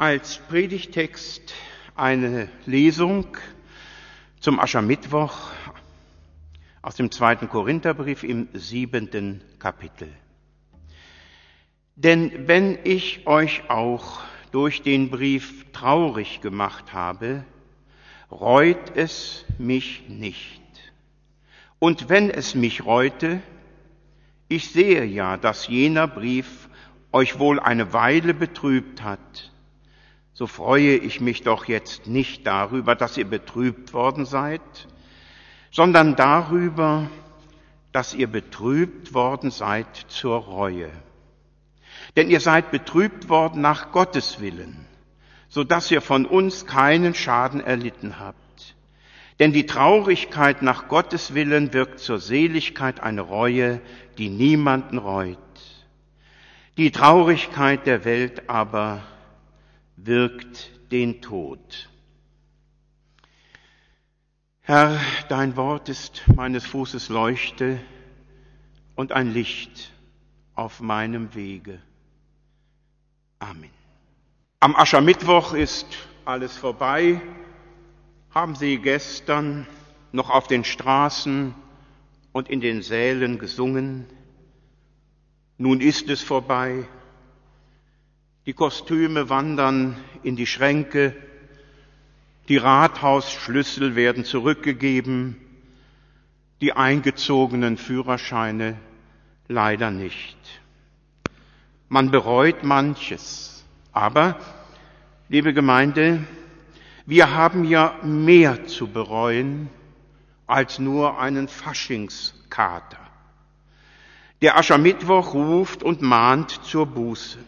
Als Predigtext eine Lesung zum Aschermittwoch aus dem zweiten Korintherbrief im siebenten Kapitel. Denn wenn ich euch auch durch den Brief traurig gemacht habe, reut es mich nicht. Und wenn es mich reute, ich sehe ja, dass jener Brief euch wohl eine Weile betrübt hat, so freue ich mich doch jetzt nicht darüber, dass ihr betrübt worden seid, sondern darüber, dass ihr betrübt worden seid zur Reue. Denn ihr seid betrübt worden nach Gottes Willen, so dass ihr von uns keinen Schaden erlitten habt. Denn die Traurigkeit nach Gottes Willen wirkt zur Seligkeit eine Reue, die niemanden reut. Die Traurigkeit der Welt aber wirkt den Tod. Herr, dein Wort ist meines Fußes Leuchte und ein Licht auf meinem Wege. Amen. Am Aschermittwoch ist alles vorbei. Haben Sie gestern noch auf den Straßen und in den Sälen gesungen? Nun ist es vorbei. Die Kostüme wandern in die Schränke, die Rathausschlüssel werden zurückgegeben, die eingezogenen Führerscheine leider nicht. Man bereut manches, aber, liebe Gemeinde, wir haben ja mehr zu bereuen als nur einen Faschingskater. Der Aschermittwoch ruft und mahnt zur Buße.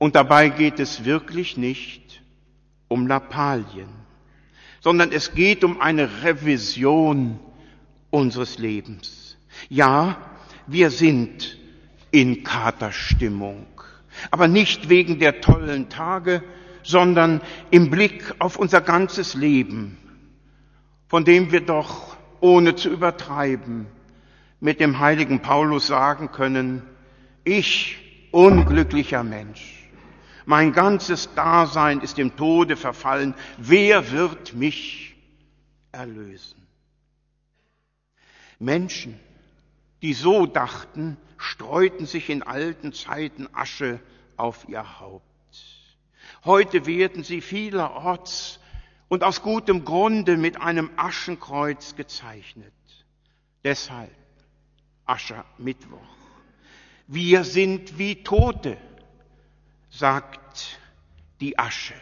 Und dabei geht es wirklich nicht um Lappalien, sondern es geht um eine Revision unseres Lebens. Ja, wir sind in Katerstimmung, aber nicht wegen der tollen Tage, sondern im Blick auf unser ganzes Leben, von dem wir doch, ohne zu übertreiben, mit dem heiligen Paulus sagen können, ich, unglücklicher Mensch, mein ganzes Dasein ist dem Tode verfallen. Wer wird mich erlösen? Menschen, die so dachten, streuten sich in alten Zeiten Asche auf ihr Haupt. Heute werden sie vielerorts und aus gutem Grunde mit einem Aschenkreuz gezeichnet. Deshalb Aschermittwoch. Wir sind wie Tote sagt die Asche.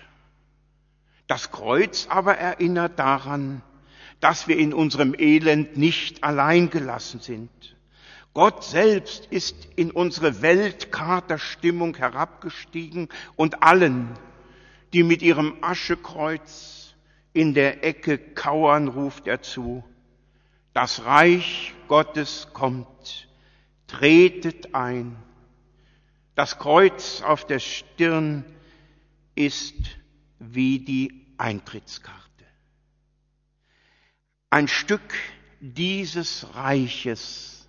Das Kreuz aber erinnert daran, dass wir in unserem Elend nicht allein gelassen sind. Gott selbst ist in unsere Weltkaterstimmung herabgestiegen und allen, die mit ihrem Aschekreuz in der Ecke kauern, ruft er zu, das Reich Gottes kommt, tretet ein das Kreuz auf der Stirn ist wie die Eintrittskarte. Ein Stück dieses Reiches,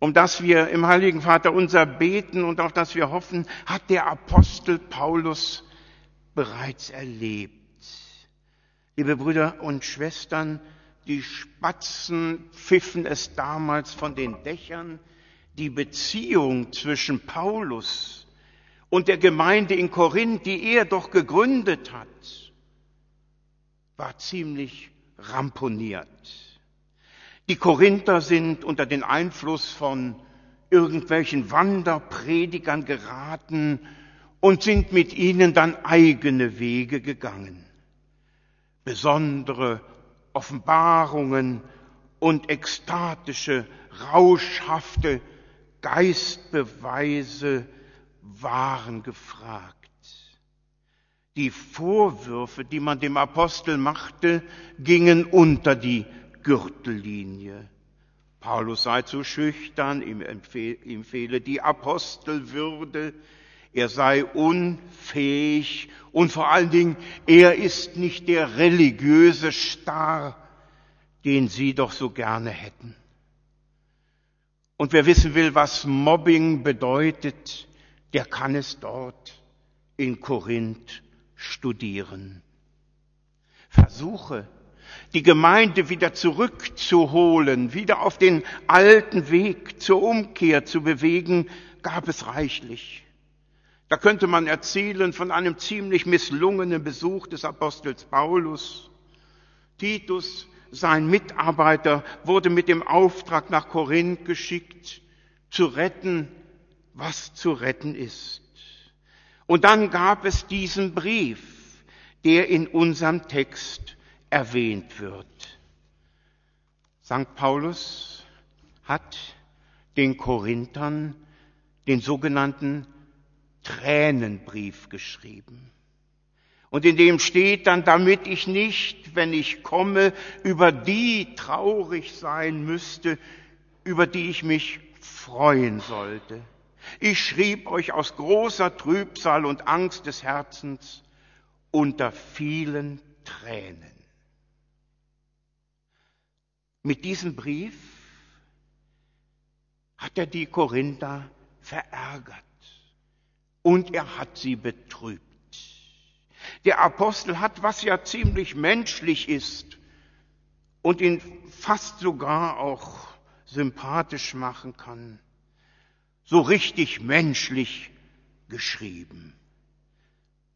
um das wir im Heiligen Vater unser beten und auf das wir hoffen, hat der Apostel Paulus bereits erlebt. Liebe Brüder und Schwestern, die Spatzen pfiffen es damals von den Dächern, die Beziehung zwischen Paulus und der Gemeinde in Korinth, die er doch gegründet hat, war ziemlich ramponiert. Die Korinther sind unter den Einfluss von irgendwelchen Wanderpredigern geraten und sind mit ihnen dann eigene Wege gegangen. Besondere Offenbarungen und ekstatische, rauschhafte Geistbeweise waren gefragt. Die Vorwürfe, die man dem Apostel machte, gingen unter die Gürtellinie. Paulus sei zu schüchtern, ihm, ihm fehle die Apostelwürde, er sei unfähig und vor allen Dingen, er ist nicht der religiöse Star, den sie doch so gerne hätten. Und wer wissen will, was Mobbing bedeutet, der kann es dort in Korinth studieren. Versuche, die Gemeinde wieder zurückzuholen, wieder auf den alten Weg zur Umkehr zu bewegen, gab es reichlich. Da könnte man erzählen von einem ziemlich misslungenen Besuch des Apostels Paulus. Titus, sein Mitarbeiter, wurde mit dem Auftrag nach Korinth geschickt, zu retten, was zu retten ist. Und dann gab es diesen Brief, der in unserem Text erwähnt wird. St. Paulus hat den Korinthern den sogenannten Tränenbrief geschrieben. Und in dem steht dann, damit ich nicht, wenn ich komme, über die traurig sein müsste, über die ich mich freuen sollte. Ich schrieb euch aus großer Trübsal und Angst des Herzens unter vielen Tränen. Mit diesem Brief hat er die Korinther verärgert und er hat sie betrübt. Der Apostel hat, was ja ziemlich menschlich ist und ihn fast sogar auch sympathisch machen kann, so richtig menschlich geschrieben.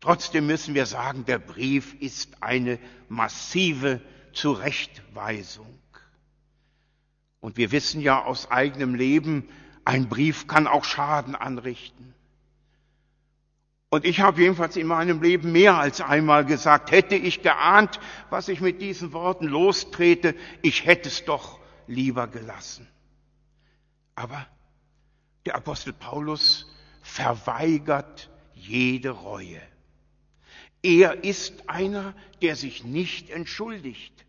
Trotzdem müssen wir sagen, der Brief ist eine massive Zurechtweisung. Und wir wissen ja aus eigenem Leben, ein Brief kann auch Schaden anrichten. Und ich habe jedenfalls in meinem Leben mehr als einmal gesagt, hätte ich geahnt, was ich mit diesen Worten lostrete, ich hätte es doch lieber gelassen. Aber der Apostel Paulus verweigert jede Reue. Er ist einer, der sich nicht entschuldigt,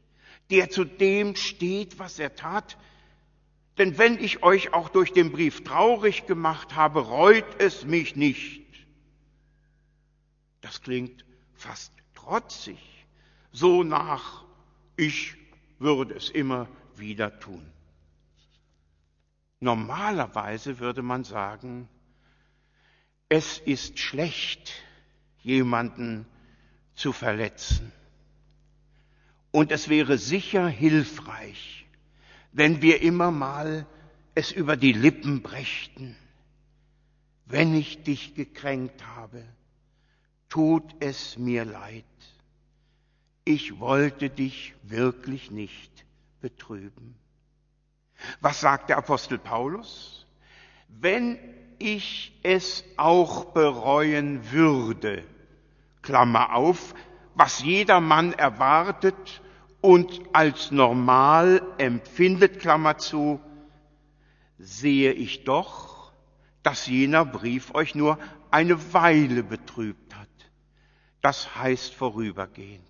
der zu dem steht, was er tat, denn wenn ich euch auch durch den Brief traurig gemacht habe, reut es mich nicht. Das klingt fast trotzig, so nach, ich würde es immer wieder tun. Normalerweise würde man sagen, es ist schlecht, jemanden zu verletzen. Und es wäre sicher hilfreich, wenn wir immer mal es über die Lippen brächten. Wenn ich dich gekränkt habe, tut es mir leid. Ich wollte dich wirklich nicht betrüben. Was sagt der Apostel Paulus? Wenn ich es auch bereuen würde, Klammer auf, was jeder Mann erwartet und als normal empfindet, Klammer zu, sehe ich doch, dass jener Brief euch nur eine Weile betrübt hat. Das heißt vorübergehend.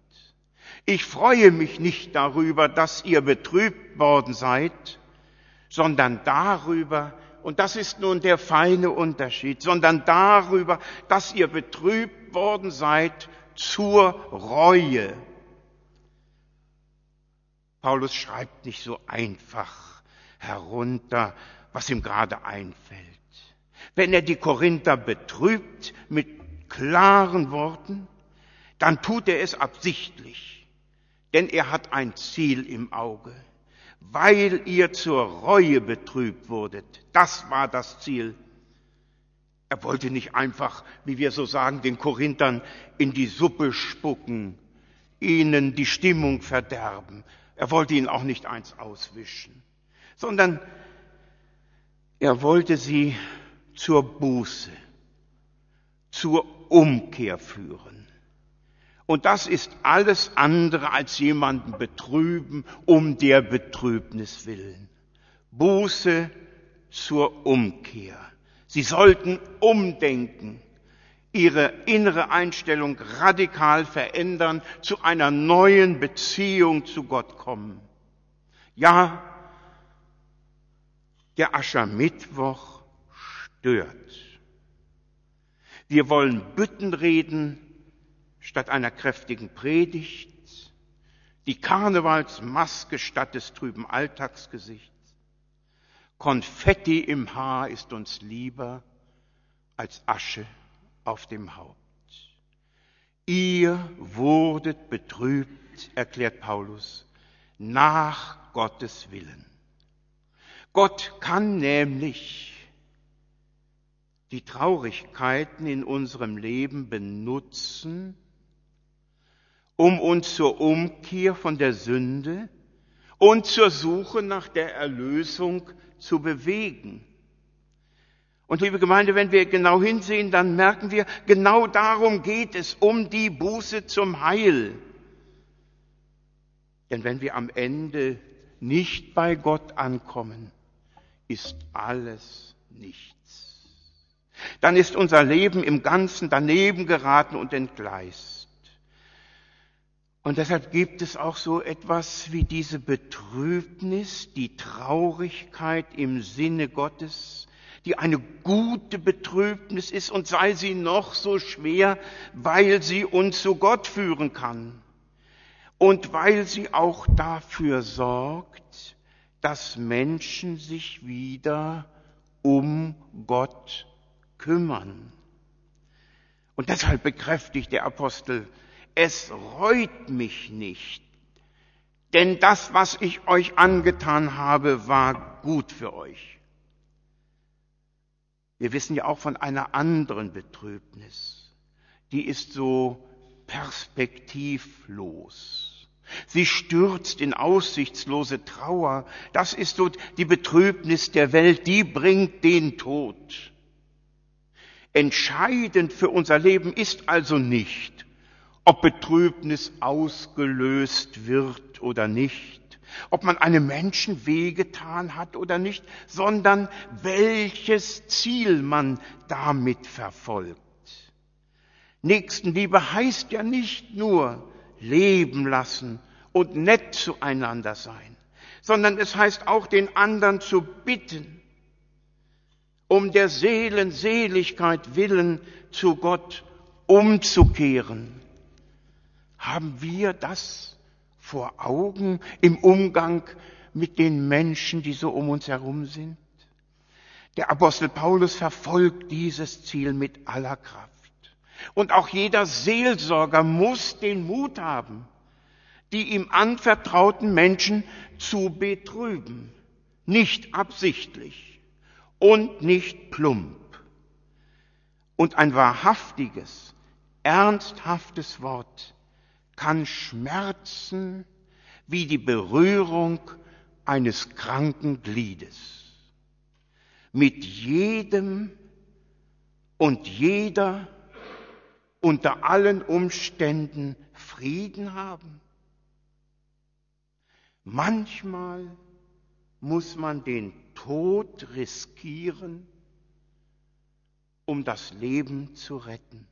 Ich freue mich nicht darüber, dass ihr betrübt worden seid, sondern darüber, und das ist nun der feine Unterschied, sondern darüber, dass ihr betrübt worden seid zur Reue Paulus schreibt nicht so einfach herunter, was ihm gerade einfällt. Wenn er die Korinther betrübt mit klaren Worten, dann tut er es absichtlich, denn er hat ein Ziel im Auge. Weil ihr zur Reue betrübt wurdet, das war das Ziel. Er wollte nicht einfach, wie wir so sagen, den Korinthern in die Suppe spucken, ihnen die Stimmung verderben, er wollte ihnen auch nicht eins auswischen, sondern er wollte sie zur Buße, zur Umkehr führen. Und das ist alles andere als jemanden betrüben um der Betrübnis willen. Buße zur Umkehr. Sie sollten umdenken ihre innere Einstellung radikal verändern, zu einer neuen Beziehung zu Gott kommen. Ja, der Aschermittwoch stört. Wir wollen Bütten reden statt einer kräftigen Predigt, die Karnevalsmaske statt des trüben Alltagsgesichts. Konfetti im Haar ist uns lieber als Asche auf dem Haupt. ihr wurdet betrübt, erklärt Paulus, nach Gottes Willen. Gott kann nämlich die Traurigkeiten in unserem Leben benutzen, um uns zur Umkehr von der Sünde und zur Suche nach der Erlösung zu bewegen. Und liebe Gemeinde, wenn wir genau hinsehen, dann merken wir, genau darum geht es, um die Buße zum Heil. Denn wenn wir am Ende nicht bei Gott ankommen, ist alles nichts. Dann ist unser Leben im Ganzen daneben geraten und entgleist. Und deshalb gibt es auch so etwas wie diese Betrübnis, die Traurigkeit im Sinne Gottes, die eine gute Betrübnis ist und sei sie noch so schwer, weil sie uns zu Gott führen kann und weil sie auch dafür sorgt, dass Menschen sich wieder um Gott kümmern. Und deshalb bekräftigt der Apostel, es reut mich nicht, denn das, was ich euch angetan habe, war gut für euch. Wir wissen ja auch von einer anderen Betrübnis. Die ist so perspektivlos. Sie stürzt in aussichtslose Trauer. Das ist so die Betrübnis der Welt, die bringt den Tod. Entscheidend für unser Leben ist also nicht, ob Betrübnis ausgelöst wird oder nicht, ob man einem Menschen wehgetan hat oder nicht, sondern welches Ziel man damit verfolgt. Nächstenliebe heißt ja nicht nur leben lassen und nett zueinander sein, sondern es heißt auch den anderen zu bitten, um der Seelenseligkeit willen zu Gott umzukehren. Haben wir das vor Augen im Umgang mit den Menschen, die so um uns herum sind? Der Apostel Paulus verfolgt dieses Ziel mit aller Kraft. Und auch jeder Seelsorger muss den Mut haben, die ihm anvertrauten Menschen zu betrüben. Nicht absichtlich und nicht plump. Und ein wahrhaftiges, ernsthaftes Wort kann schmerzen wie die Berührung eines kranken Gliedes. Mit jedem und jeder unter allen Umständen Frieden haben. Manchmal muss man den Tod riskieren, um das Leben zu retten.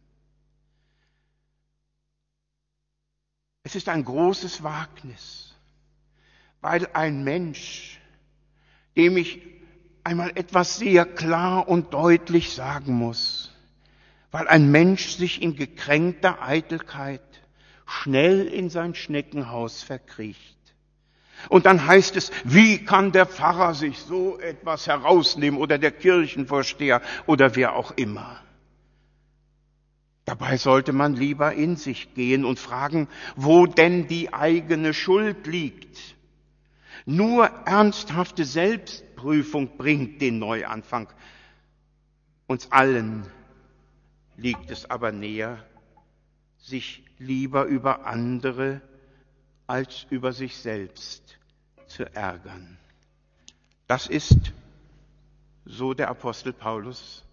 Es ist ein großes Wagnis, weil ein Mensch, dem ich einmal etwas sehr klar und deutlich sagen muss, weil ein Mensch sich in gekränkter Eitelkeit schnell in sein Schneckenhaus verkriecht. Und dann heißt es, wie kann der Pfarrer sich so etwas herausnehmen oder der Kirchenvorsteher oder wer auch immer. Dabei sollte man lieber in sich gehen und fragen, wo denn die eigene Schuld liegt. Nur ernsthafte Selbstprüfung bringt den Neuanfang. Uns allen liegt es aber näher, sich lieber über andere als über sich selbst zu ärgern. Das ist, so der Apostel Paulus,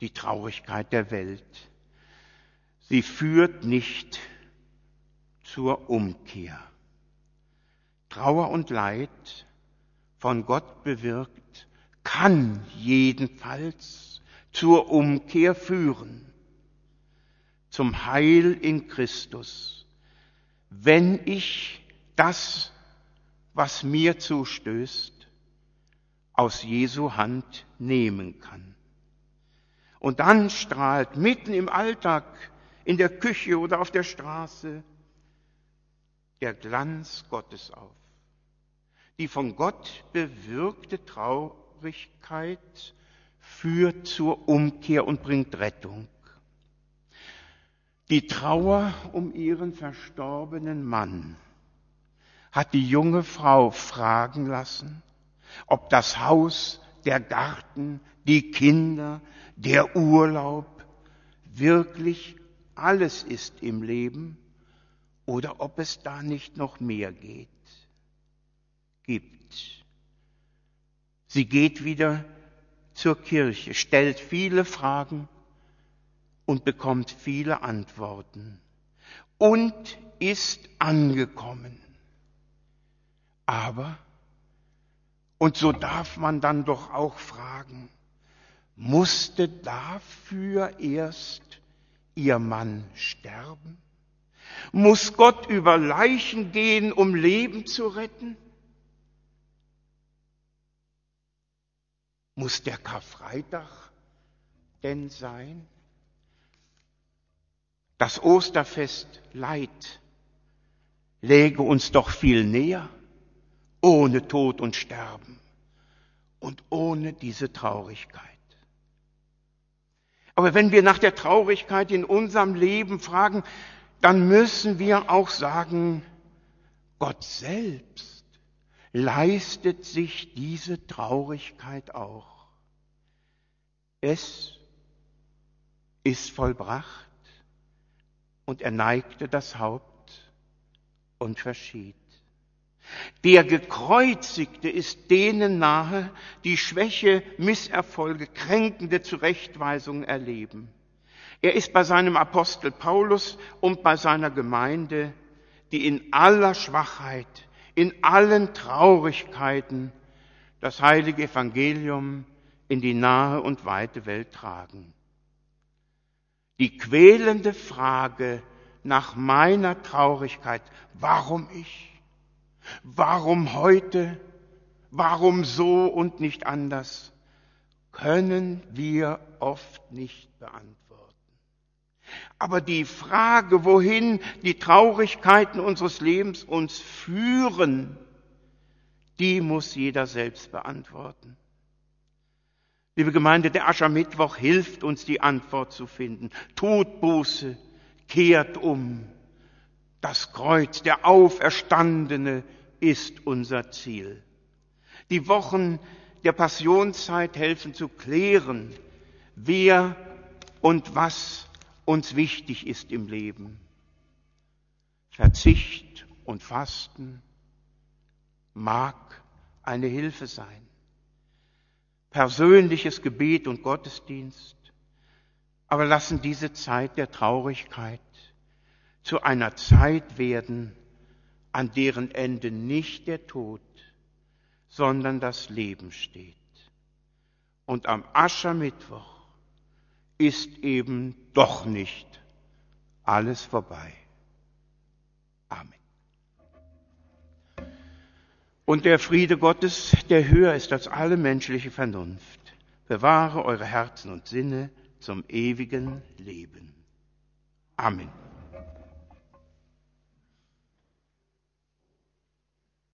die Traurigkeit der Welt. Sie führt nicht zur Umkehr. Trauer und Leid von Gott bewirkt, kann jedenfalls zur Umkehr führen, zum Heil in Christus, wenn ich das, was mir zustößt, aus Jesu Hand nehmen kann. Und dann strahlt mitten im Alltag in der Küche oder auf der Straße der Glanz Gottes auf. Die von Gott bewirkte Traurigkeit führt zur Umkehr und bringt Rettung. Die Trauer um ihren verstorbenen Mann hat die junge Frau fragen lassen, ob das Haus, der Garten, die Kinder, der Urlaub wirklich alles ist im Leben oder ob es da nicht noch mehr geht, gibt. Sie geht wieder zur Kirche, stellt viele Fragen und bekommt viele Antworten und ist angekommen. Aber, und so darf man dann doch auch fragen, musste dafür erst ihr Mann sterben? Muss Gott über Leichen gehen, um Leben zu retten? Muss der Karfreitag denn sein? Das Osterfest Leid läge uns doch viel näher, ohne Tod und Sterben und ohne diese Traurigkeit. Aber wenn wir nach der Traurigkeit in unserem Leben fragen, dann müssen wir auch sagen, Gott selbst leistet sich diese Traurigkeit auch. Es ist vollbracht und er neigte das Haupt und verschied. Der Gekreuzigte ist denen nahe, die Schwäche, Misserfolge, kränkende Zurechtweisungen erleben. Er ist bei seinem Apostel Paulus und bei seiner Gemeinde, die in aller Schwachheit, in allen Traurigkeiten das heilige Evangelium in die nahe und weite Welt tragen. Die quälende Frage nach meiner Traurigkeit, warum ich? Warum heute? Warum so und nicht anders? können wir oft nicht beantworten. Aber die Frage, wohin die Traurigkeiten unseres Lebens uns führen, die muss jeder selbst beantworten. Liebe Gemeinde, der Aschermittwoch hilft uns, die Antwort zu finden. Tut Buße, kehrt um. Das Kreuz, der Auferstandene ist unser Ziel. Die Wochen der Passionszeit helfen zu klären, wer und was uns wichtig ist im Leben. Verzicht und Fasten mag eine Hilfe sein persönliches Gebet und Gottesdienst, aber lassen diese Zeit der Traurigkeit zu einer Zeit werden, an deren Ende nicht der Tod, sondern das Leben steht. Und am Aschermittwoch ist eben doch nicht alles vorbei. Amen. Und der Friede Gottes, der höher ist als alle menschliche Vernunft, bewahre eure Herzen und Sinne zum ewigen Leben. Amen.